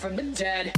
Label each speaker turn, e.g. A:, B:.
A: from the dead.